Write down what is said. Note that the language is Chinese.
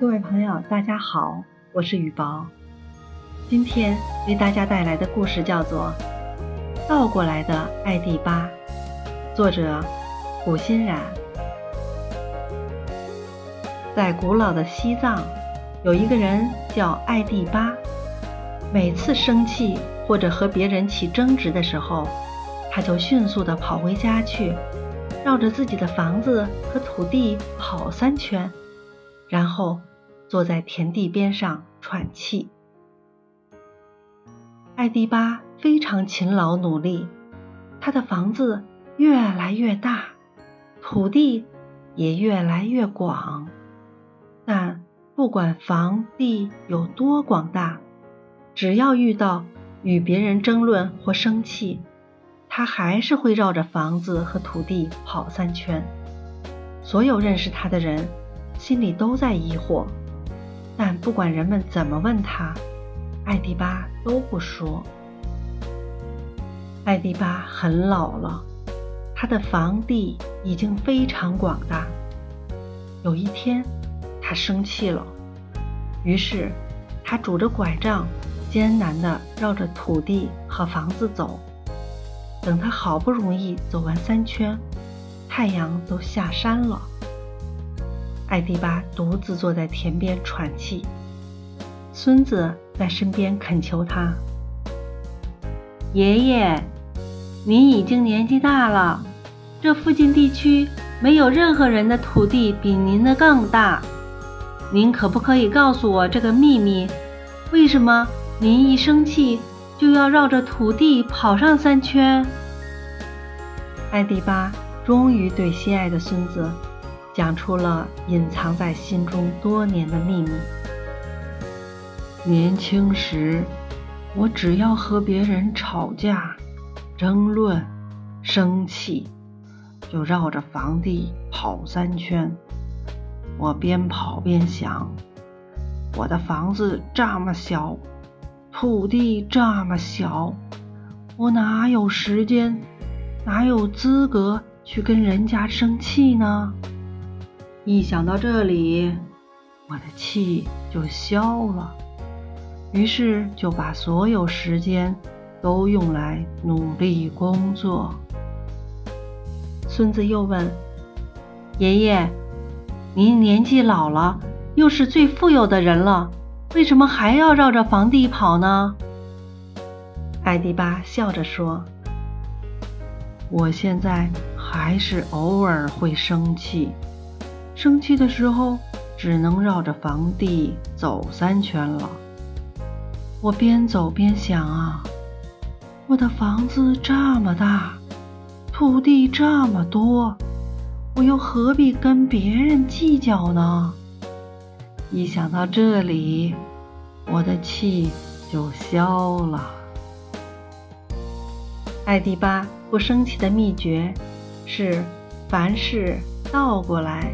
各位朋友，大家好，我是雨宝。今天为大家带来的故事叫做《倒过来的艾蒂巴》，作者古欣然。在古老的西藏，有一个人叫艾蒂巴。每次生气或者和别人起争执的时候，他就迅速地跑回家去，绕着自己的房子和土地跑三圈，然后坐在田地边上喘气。艾迪巴非常勤劳努力，他的房子越来越大，土地也越来越广。但不管房地有多广大，只要遇到与别人争论或生气，他还是会绕着房子和土地跑三圈。所有认识他的人心里都在疑惑，但不管人们怎么问他，艾迪巴都不说。艾迪巴很老了，他的房地已经非常广大。有一天，他生气了，于是他拄着拐杖。艰难地绕着土地和房子走，等他好不容易走完三圈，太阳都下山了。艾迪巴独自坐在田边喘气，孙子在身边恳求他：“爷爷，您已经年纪大了，这附近地区没有任何人的土地比您的更大，您可不可以告诉我这个秘密？为什么？”您一生气就要绕着土地跑上三圈。艾迪巴终于对心爱的孙子讲出了隐藏在心中多年的秘密。年轻时，我只要和别人吵架、争论、生气，就绕着房地跑三圈。我边跑边想，我的房子这么小。土地这么小，我哪有时间，哪有资格去跟人家生气呢？一想到这里，我的气就消了，于是就把所有时间都用来努力工作。孙子又问：“爷爷，您年纪老了，又是最富有的人了。”为什么还要绕着房地跑呢？艾迪巴笑着说：“我现在还是偶尔会生气，生气的时候只能绕着房地走三圈了。我边走边想啊，我的房子这么大，土地这么多，我又何必跟别人计较呢？”一想到这里，我的气就消了。艾迪巴不生气的秘诀是凡事倒过来。